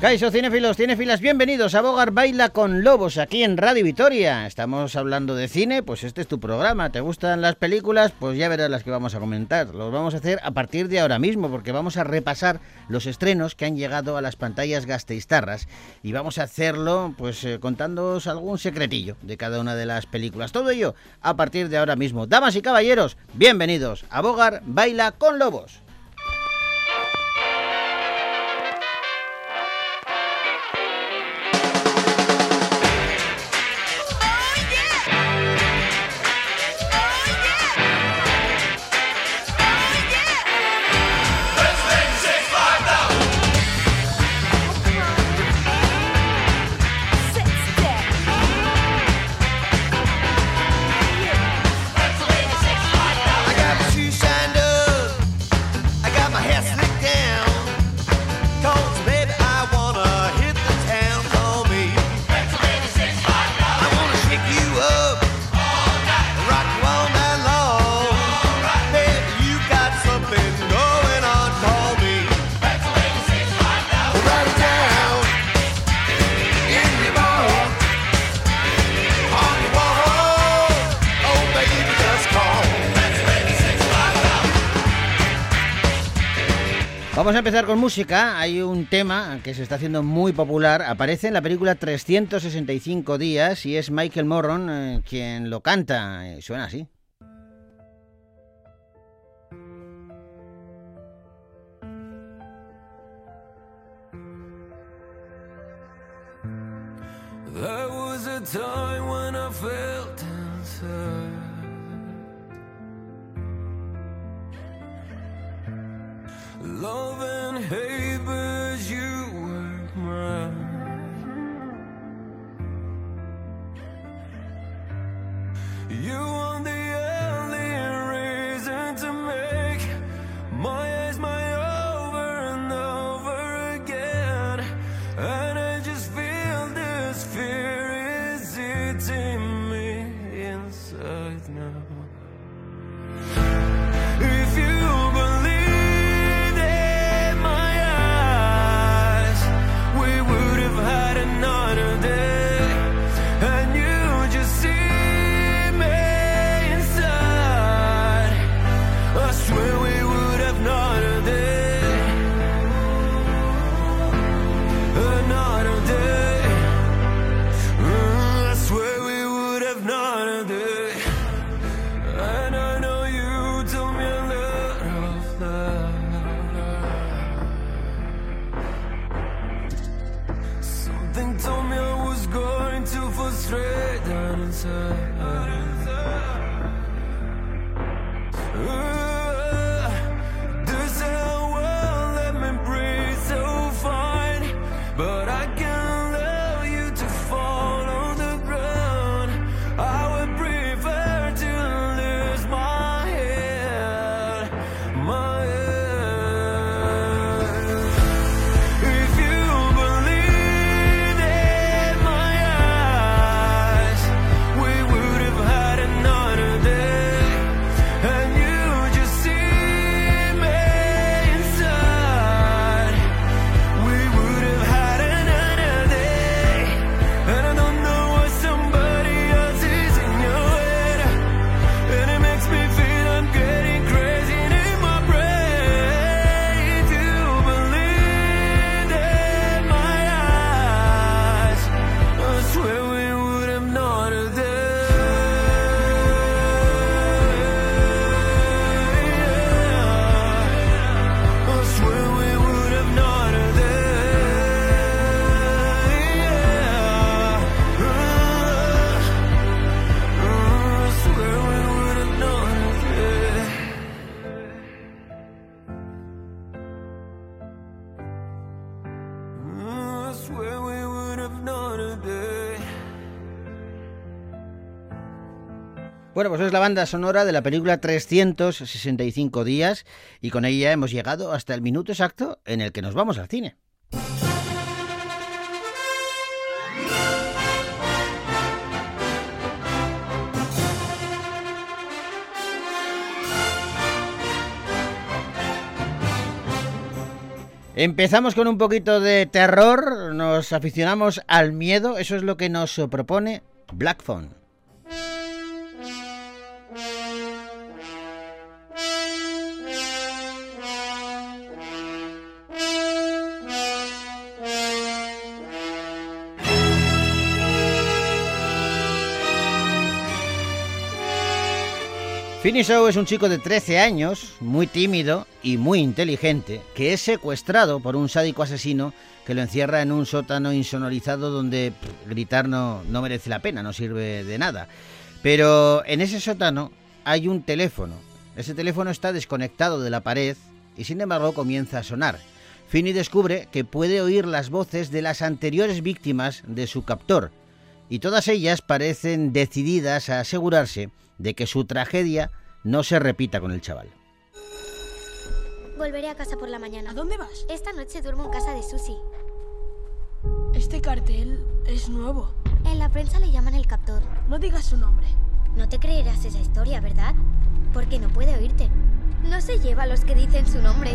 Caiso, cinéfilos, cinéfilas, bienvenidos a Bogar Baila con Lobos aquí en Radio Vitoria. Estamos hablando de cine, pues este es tu programa. ¿Te gustan las películas? Pues ya verás las que vamos a comentar. Los vamos a hacer a partir de ahora mismo porque vamos a repasar los estrenos que han llegado a las pantallas gasteiztarras y vamos a hacerlo pues eh, contándoos algún secretillo de cada una de las películas. Todo ello a partir de ahora mismo. Damas y caballeros, bienvenidos a Bogar Baila con Lobos. Vamos a empezar con música. Hay un tema que se está haciendo muy popular. Aparece en la película 365 días y es Michael Morron eh, quien lo canta. Eh, suena así. Love and hate, but you were mine. You Bueno, pues es la banda sonora de la película 365 días y con ella hemos llegado hasta el minuto exacto en el que nos vamos al cine. Empezamos con un poquito de terror, nos aficionamos al miedo, eso es lo que nos propone Black Phone. Finishow es un chico de 13 años, muy tímido y muy inteligente, que es secuestrado por un sádico asesino que lo encierra en un sótano insonorizado donde gritar no, no merece la pena, no sirve de nada. Pero en ese sótano hay un teléfono. Ese teléfono está desconectado de la pared y sin embargo comienza a sonar. Finny descubre que puede oír las voces de las anteriores víctimas de su captor y todas ellas parecen decididas a asegurarse de que su tragedia no se repita con el chaval. Volveré a casa por la mañana. ¿A dónde vas? Esta noche duermo en casa de Susie. Este cartel es nuevo. En la prensa le llaman el captor. No digas su nombre. No te creerás esa historia, ¿verdad? Porque no puede oírte. No se lleva a los que dicen su nombre.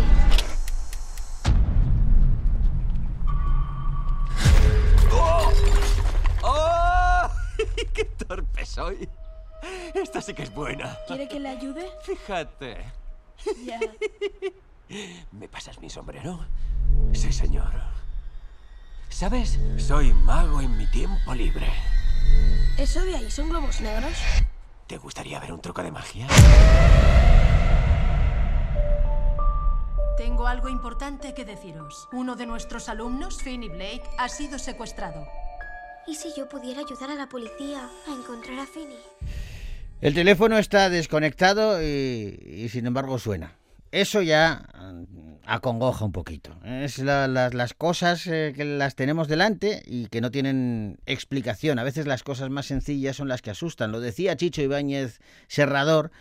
¡Qué torpe soy! Esta sí que es buena. ¿Quiere que le ayude? Fíjate. Ya. ¿Me pasas mi sombrero? Sí, señor. ¿Sabes? Soy mago en mi tiempo libre. ¿Eso de ahí son globos negros? ¿Te gustaría ver un truco de magia? Tengo algo importante que deciros. Uno de nuestros alumnos, Finney Blake, ha sido secuestrado. ¿Y si yo pudiera ayudar a la policía a encontrar a Finny? El teléfono está desconectado y, sin embargo suena. Eso ya mm, acongoja un poquito. Es la- las cosas eh, que las tenemos delante y que no tienen explicación. A veces las cosas más sencillas son las que asustan. Lo decía Chicho Ibáñez Serrador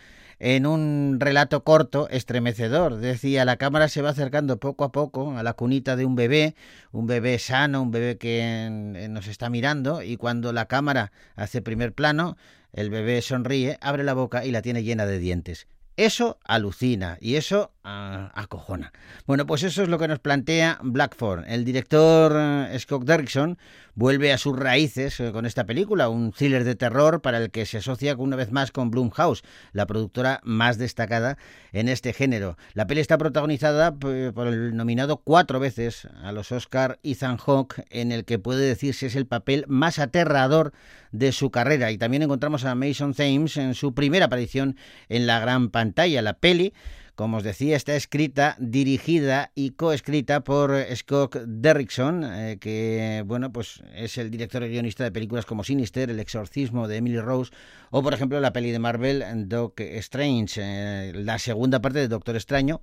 en un relato corto, estremecedor. Decía, la cámara se va acercando poco a poco a la cunita de un bebé, un bebé sano, un bebé que nos está mirando, y cuando la cámara hace primer plano, el bebé sonríe, abre la boca y la tiene llena de dientes. Eso alucina y eso ah, acojona. Bueno, pues eso es lo que nos plantea Blackford. El director eh, Scott Derrickson vuelve a sus raíces eh, con esta película, un thriller de terror para el que se asocia una vez más con Blumhouse, la productora más destacada en este género. La peli está protagonizada p- por el nominado cuatro veces a los Oscar Ethan Hawke, en el que puede decirse es el papel más aterrador de su carrera. Y también encontramos a Mason Thames en su primera aparición en la gran pantalla. La peli, como os decía, está escrita, dirigida y coescrita por eh, Scott Derrickson, eh, que bueno, pues es el director y guionista de películas como Sinister, El exorcismo de Emily Rose o por ejemplo la peli de Marvel Doc Strange, eh, la segunda parte de Doctor Extraño.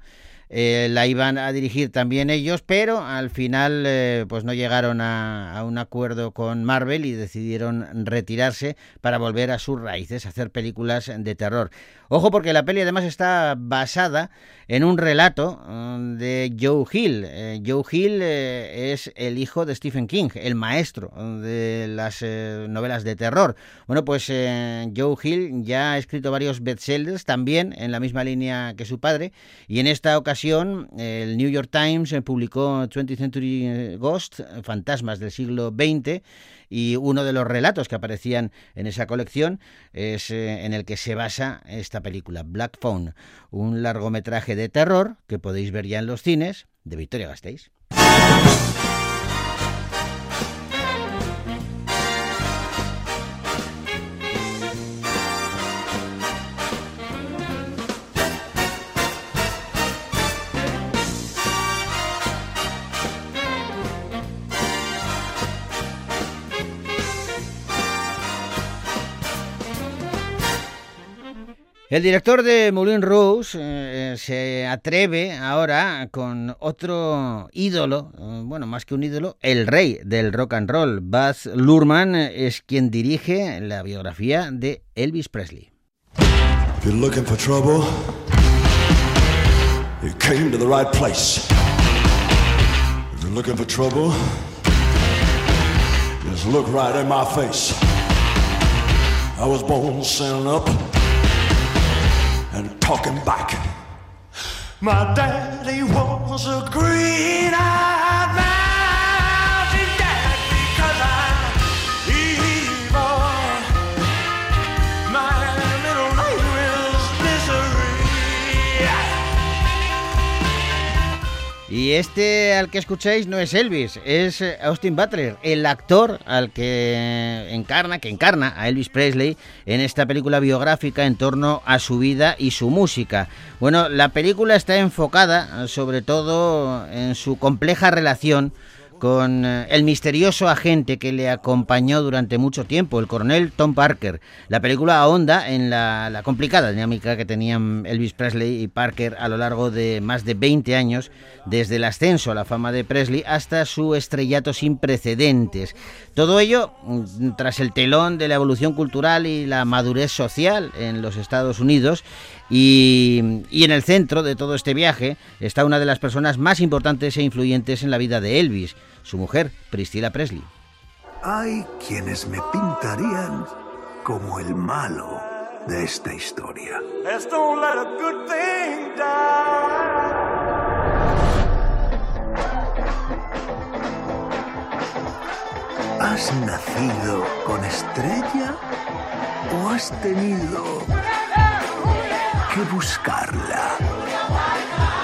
La iban a dirigir también ellos, pero al final pues no llegaron a, a un acuerdo con Marvel y decidieron retirarse para volver a sus raíces, hacer películas de terror. Ojo porque la peli además está basada en un relato mm, de Joe Hill. Eh, Joe Hill eh, es el hijo de Stephen King, el maestro de las eh, novelas de terror. Bueno, pues Joe Hill ya ha escrito varios bestsellers también en la misma línea que su padre y en esta ocasión el New York Times publicó 20th Century Ghost, Fantasmas del siglo XX, y uno de los relatos que aparecían en esa colección es eh, en el que se basa esta película, Black Phone, un largometraje de terror que podéis ver ya en los cines de Victoria Gasteiz. El director de Moulin Rouge eh, se atreve ahora con otro ídolo, eh, bueno, más que un ídolo, el rey del rock and roll. Baz Luhrmann eh, es quien dirige la biografía de Elvis Presley. If you're looking for trouble, you came to the right place. If you're looking for trouble, just look right in my face. I was born standing up and talking back. My daddy was a green-eyed mountain Y este al que escucháis no es Elvis, es eh, Austin Butler, el actor al que encarna, que encarna a Elvis Presley en esta película biográfica en torno a su vida y su música. Bueno, la película está enfocada sobre todo en su compleja relación con eh, el misterioso agente que le acompañó durante mucho tiempo, el coronel Tom Parker. La película ahonda en la, la, complicada dinámica que tenían Elvis Presley y Parker a lo largo de más de 20 años, desde el ascenso a la fama de Presley hasta su estrellato sin precedentes. Todo ello mm, tras el telón de la evolución cultural y la madurez social en los Estados Unidos. Y, y, en el centro de todo este viaje está una de las personas más importantes e influyentes en la vida de Elvis, su mujer, Priscilla Presley. Hay quienes me pintarían como el malo de esta historia. ¿Has nacido con estrella o has tenido que buscarla?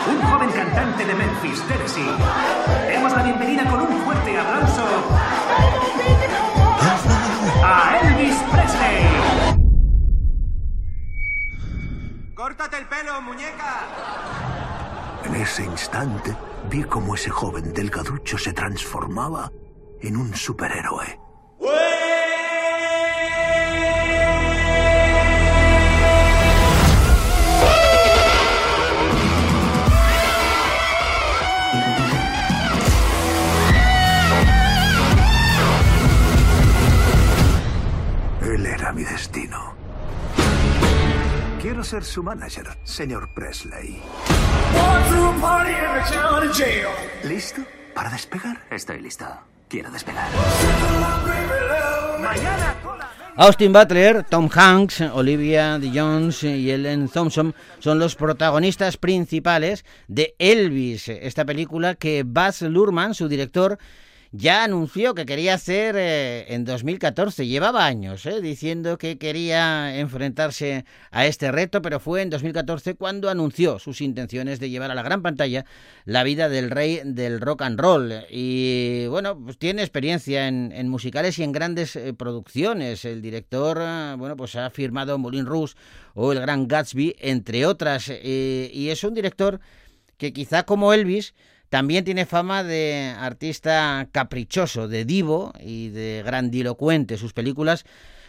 Un joven cantante de Memphis, Tennessee. Demos la bienvenida con un fuerte aplauso a Elvis Presley. ¡Córtate el pelo, muñeca! En ese instante vi cómo ese joven delgaducho se transformaba en un superhéroe. Mi destino. Quiero ser su manager, señor Presley. ¿Listo para despegar? Estoy listo. Quiero despegar. Austin Butler, Tom Hanks, Olivia de Jones y Ellen Thompson son los protagonistas principales de Elvis, esta película que Baz Luhrmann, su director, ya anunció que quería hacer eh, en 2014. Llevaba años eh, diciendo que quería enfrentarse a este reto, pero fue en 2014 cuando anunció sus intenciones de llevar a la gran pantalla la vida del rey del rock and roll. Y bueno, pues tiene experiencia en, en musicales y en grandes eh, producciones. El director, bueno, pues ha firmado Moulin Rouge o El Gran Gatsby, entre otras. y es un director que quizá como Elvis también tiene fama de artista caprichoso, de divo y de grandilocuente. Sus películas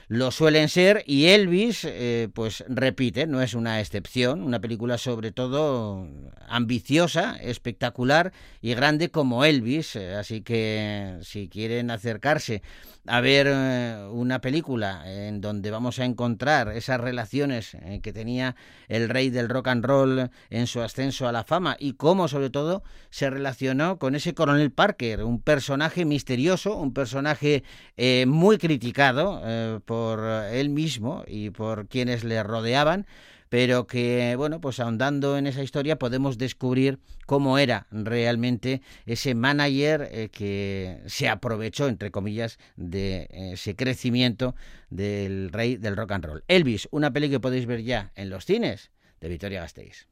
lo suelen ser y Elvis, eh, pues repite, no es una excepción, una película sobre todo ambiciosa, espectacular y grande como Elvis, así que si quieren acercarse a ver eh, una película en donde vamos a encontrar esas relaciones eh, que tenía el rey del rock and roll en su ascenso a la fama y cómo sobre todo se relacionó con ese coronel Parker, un personaje misterioso, un personaje eh, muy criticado eh, por él mismo y por quienes le rodeaban, pero que, bueno, pues ahondando en esa historia podemos descubrir cómo era realmente ese manager eh, que se aprovechó, entre comillas, de ese crecimiento del rey del rock and roll. Elvis, una peli que podéis ver ya en los cines de Victoria Gasteiz.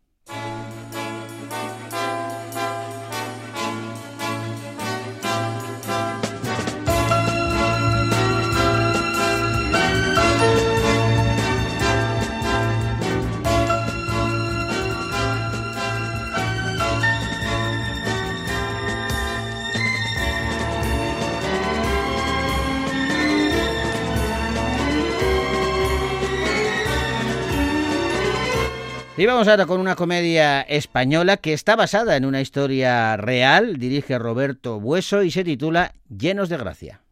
Y vamos ahora con una comedia española que está basada en una historia real, dirige Roberto Bueso y se titula Llenos de Gracia.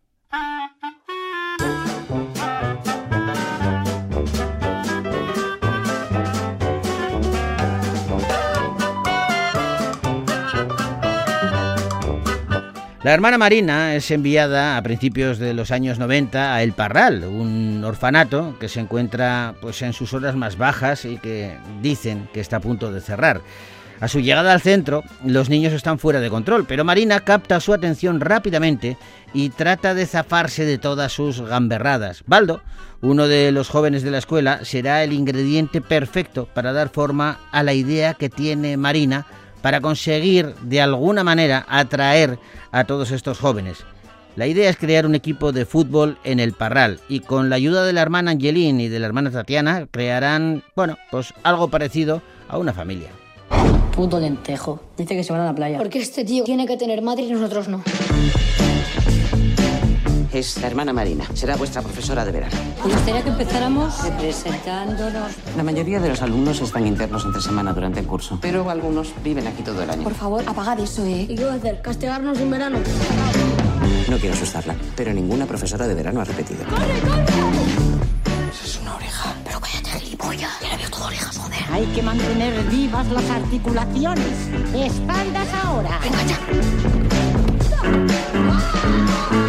La hermana Marina es enviada a principios de los años 90 a El Parral, un orfanato que se encuentra pues en sus horas más bajas y que dicen que está a punto de cerrar. A su llegada al centro, los niños están fuera de control, pero Marina capta su atención rápidamente y trata de zafarse de todas sus gamberradas. Baldo, uno de los jóvenes de la escuela, será el ingrediente perfecto para dar forma a la idea que tiene Marina para conseguir de alguna manera atraer a todos estos jóvenes. La idea es crear un equipo de fútbol en el Parral y con la ayuda de la hermana Angeline y de la hermana Tatiana crearán, bueno, pues algo parecido a una familia. Puto lentejo. Dice que se van a la playa. Porque este tío tiene que tener madre y nosotros no. Es la hermana Marina. Será vuestra profesora de verano. Me gustaría que empezáramos presentándonos. La mayoría de los alumnos están internos entre semana durante el curso, pero algunos viven aquí todo el año. Por favor, apagad eso, ¿eh? ¿Y qué va a hacer? ¿Castigarnos en verano? No quiero asustarla, pero ninguna profesora de verano ha repetido. Es una oreja. Pero cállate, gilipollas. Ya la veo toda orejas, joder. Hay que mantener vivas las articulaciones. Espaldas ahora. Venga ya. ¿No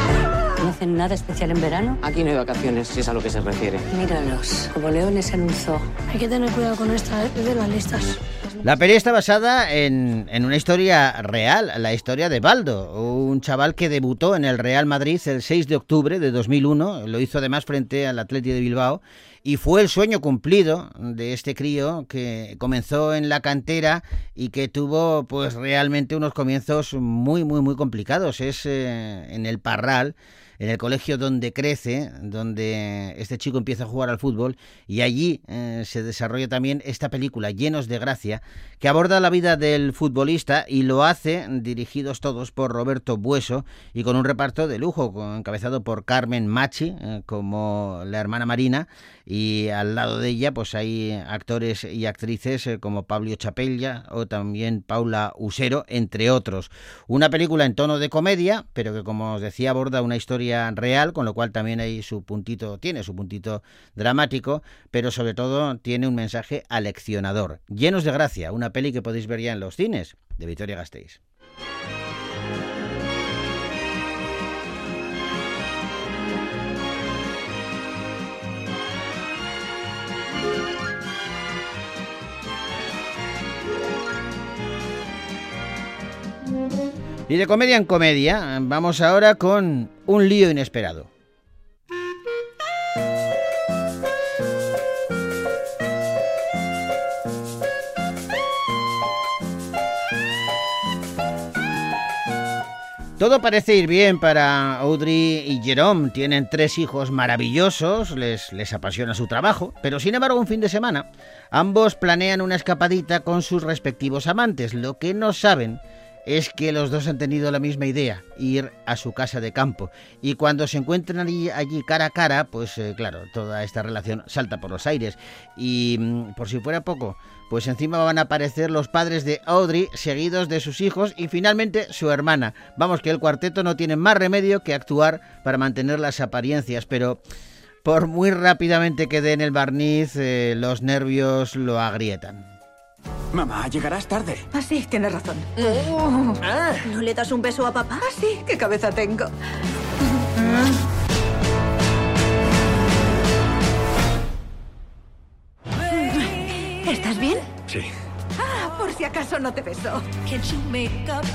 hacen nada especial en verano? Aquí no hay vacaciones, si es a lo que se refiere. Míralos, como leones en un zoo. Hay que tener cuidado con esta, ¿eh? Es de las listas. La peli está basada en, en, una historia real, la historia de Baldo, un chaval que debutó en el Real Madrid el 6 de octubre de 2001, lo hizo además frente al Atleti de Bilbao y fue el sueño cumplido de este crío que comenzó en la cantera y que tuvo pues realmente unos comienzos muy muy muy complicados, es eh, en el Parral en el colegio donde crece, donde este chico empieza a jugar al fútbol y allí eh, se desarrolla también esta película Llenos de Gracia que aborda la vida del futbolista y lo hace dirigidos todos por Roberto Bueso y con un reparto de lujo encabezado por Carmen Machi eh, como la hermana Marina y al lado de ella pues hay actores y actrices eh, como Pablo Chapella o también Paula Usero entre otros. Una película en tono de comedia pero que como os decía aborda una historia real, con lo cual también hay su puntito, tiene su puntito dramático, pero sobre todo tiene un mensaje aleccionador. Llenos de gracia, una peli que podéis ver ya en los cines de Victoria Gasteiz. Y de comedia en comedia, vamos ahora con un lío inesperado. Todo parece ir bien para Audrey y Jerome. Tienen tres hijos maravillosos, les, les, apasiona su trabajo, pero sin embargo un fin de semana ambos planean una escapadita con sus respectivos amantes. Lo que no saben es que los dos han tenido la misma idea, ir a su casa de campo. Y cuando se encuentran allí, cara a cara, pues eh, claro, toda esta relación salta por los aires. Y mm, por si fuera poco, pues encima van a aparecer los padres de Audrey, seguidos de sus hijos y finalmente su hermana. Vamos, que el cuarteto no tiene más remedio que actuar para mantener las apariencias, pero... Por muy rápidamente que den el barniz, eh, los nervios lo agrietan. Mamá, llegarás tarde. Ah, sí, tienes razón. Ah. ¿No le das un beso a papá? Ah, sí, qué cabeza tengo. ¿Estás bien? Sí. Ah, por si acaso no te beso.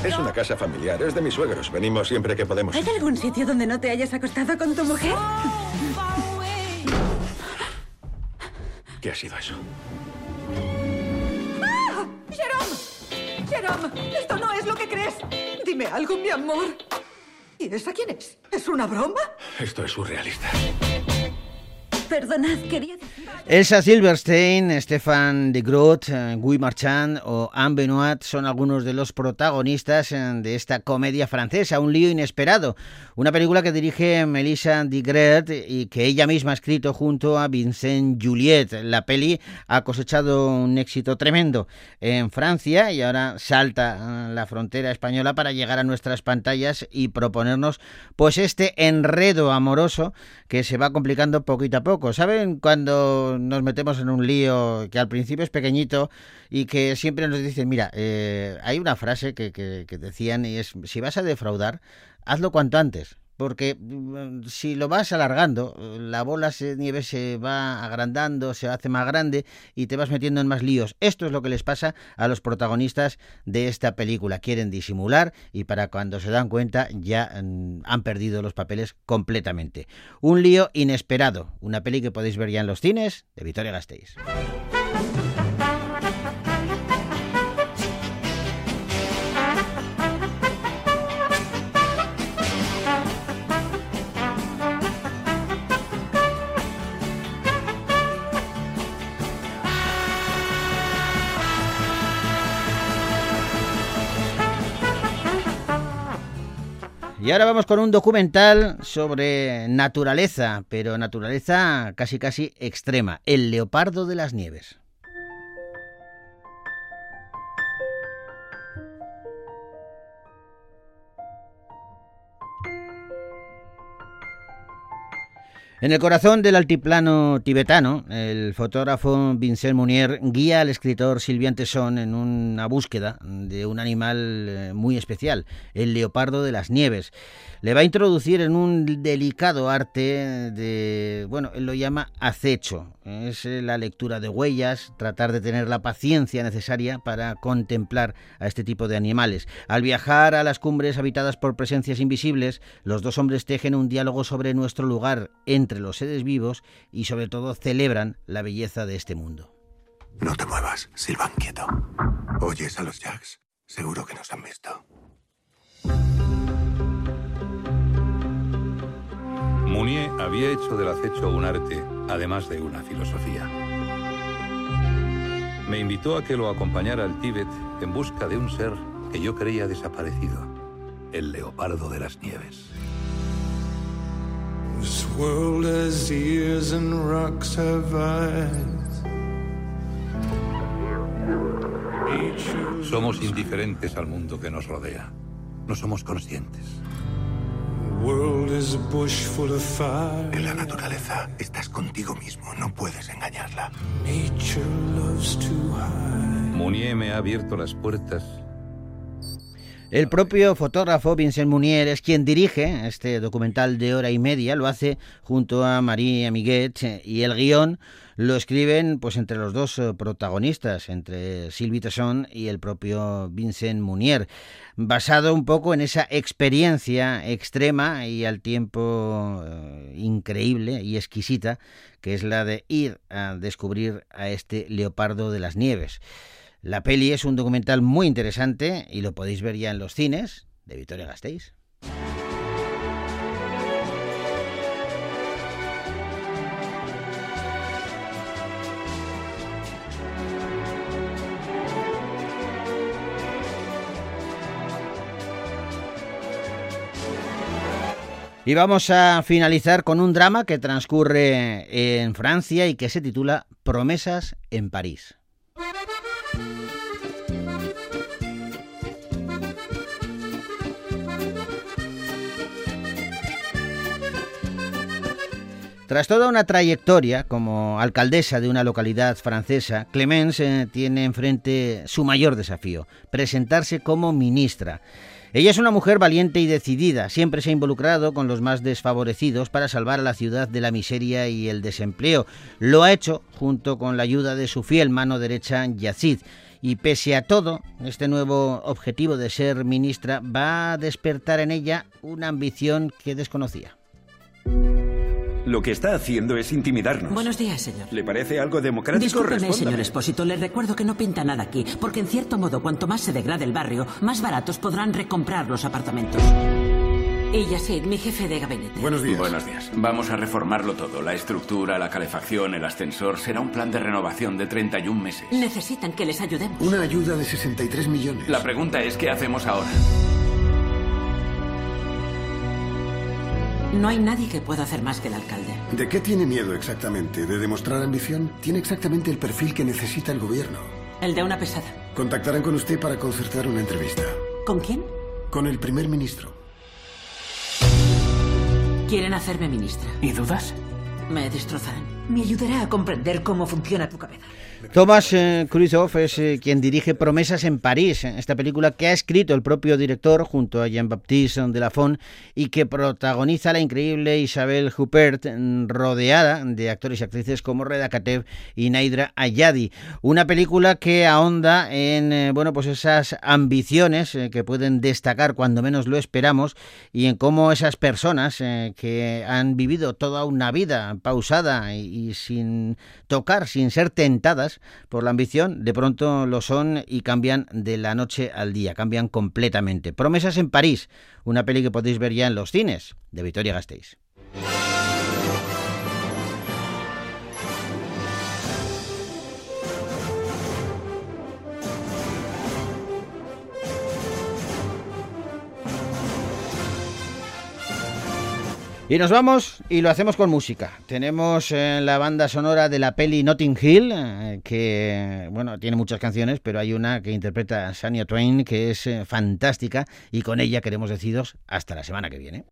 Es una casa familiar, es de mis suegros. Venimos siempre que podemos. ¿Hay algún sitio donde no te hayas acostado con tu mujer? ¿Qué ha sido eso? ¡Jerome! ¡Jerome! ¡Esto no es lo que crees! Dime algo, mi amor. ¿Y esa quién es? ¿Es una broma? Esto es surrealista. Perdonad, quería. Elsa Silverstein, Stefan de Groot, Guy Marchand o Anne Benoit son algunos de los protagonistas de esta comedia francesa, Un lío inesperado, una película que dirige Melissa Digret y que ella misma ha escrito junto a Vincent Juliet. La peli ha cosechado un éxito tremendo en Francia y ahora salta la frontera española para llegar a nuestras pantallas y proponernos pues este enredo amoroso que se va complicando poquito a poco. ¿Saben cuando nos metemos en un lío que al principio es pequeñito y que siempre nos dicen, mira, eh, hay una frase que, que, que decían y es, si vas a defraudar, hazlo cuanto antes, porque mm, si lo vas alargando, la bola de nieve se va agrandando, se hace más grande y te vas metiendo en más líos. Esto es lo que les pasa a los protagonistas de esta película. Quieren disimular y para cuando se dan cuenta ya mm, han perdido los papeles completamente. Un lío inesperado. Una peli que podéis ver ya en los cines de Victoria Gasteiz. Y ahora vamos con un documental sobre naturaleza, pero naturaleza casi casi extrema, el leopardo de las nieves. En el corazón del altiplano tibetano, el fotógrafo Vincent Munier guía al escritor Sylvain Tesson en una búsqueda de un animal eh, muy especial, el leopardo de las nieves. Le va a introducir en un delicado arte de, bueno, él lo llama acecho. Es eh, la lectura de huellas, tratar de tener la paciencia necesaria para contemplar a este tipo de animales. Al viajar a las cumbres habitadas por presencias invisibles, los dos hombres tejen un diálogo sobre nuestro lugar entre los seres vivos y sobre todo celebran la belleza de este mundo. No te muevas, Silvan quieto. ¿Oyes a los Jacks? Seguro que nos han visto. Mounier había hecho del acecho un arte, además de una filosofía. Me invitó a que lo acompañara al Tíbet en busca de un ser que yo creía desaparecido, el leopardo de las nieves. Somos indiferentes al mundo que nos rodea. No somos conscientes. En la naturaleza estás contigo mismo, no puedes engañarla. Mounier me ha abierto las puertas el propio fotógrafo Vincent Munier es quien dirige este documental de hora y media, lo hace junto a Marie Amiguet y el guion lo escriben pues entre los dos eh, protagonistas, entre Sylvie Tesson y el propio Vincent Munier, basado un poco en esa experiencia extrema y al tiempo eh, increíble y exquisita que es la de ir a descubrir a este leopardo de las nieves. La peli es un documental muy interesante y lo podéis ver ya en los cines de Victoria Gasteiz. Y vamos a finalizar con un drama que transcurre en Francia y que se titula Promesas en París. Tras toda una trayectoria como alcaldesa de una localidad francesa, Clemence eh, tiene enfrente su mayor desafío, presentarse como ministra. Ella es una mujer valiente y decidida, siempre se ha involucrado con los más desfavorecidos para salvar a la ciudad de la miseria y el desempleo. Lo ha hecho junto con la ayuda de su fiel mano derecha, Yazid. Y pese a todo, este nuevo objetivo de ser ministra va a despertar en ella una ambición que desconocía. Lo que está haciendo es intimidarnos. Buenos días, señor. ¿Le parece algo democrático? Discúlpeme, señor Espósito. Le recuerdo que no pinta nada aquí, porque en cierto modo, cuanto más se degrade el barrio, más baratos podrán recomprar los apartamentos. Y Yacid, mi jefe de gabinete. Buenos días. Buenos días. Vamos a reformarlo todo. La estructura, la calefacción, el ascensor. Será un plan de renovación de 31 meses. Necesitan que les ayudemos. Una ayuda de 63 millones. La pregunta es, ¿qué hacemos ahora? No hay nadie que pueda hacer más que el alcalde. ¿De qué tiene miedo exactamente? ¿De demostrar ambición? Tiene exactamente el perfil que necesita el gobierno. El de una pesada. Contactarán con usted para concertar una entrevista. ¿Con quién? Con el primer ministro. Quieren hacerme ministra. ¿Y dudas? Me destrozarán. Me ayudará a comprender cómo funciona tu cabeza. Thomas eh, es eh, quien dirige Promesas en París, esta película que ha escrito el propio director junto a Jean-Baptiste Delafont y que protagoniza la increíble Isabel Huppert, mm, rodeada de actores y actrices como Reda Kateb y Naidra Ayadi. Una película que ahonda en eh, bueno, pues esas ambiciones eh, que pueden destacar cuando menos lo esperamos y en cómo esas personas que han vivido toda una vida pausada y sin tocar, sin ser tentadas, por la ambición, de pronto lo son y cambian de la noche al día, cambian completamente. Promesas en París, una peli que podéis ver ya en los cines, de Victoria Gasteiz. Y nos vamos y lo hacemos con música. Tenemos eh, la banda sonora de la peli Notting Hill, eh, que bueno, tiene muchas canciones, pero hay una que interpreta Shania Twain que es eh, fantástica y con ella queremos deciros hasta la semana que viene.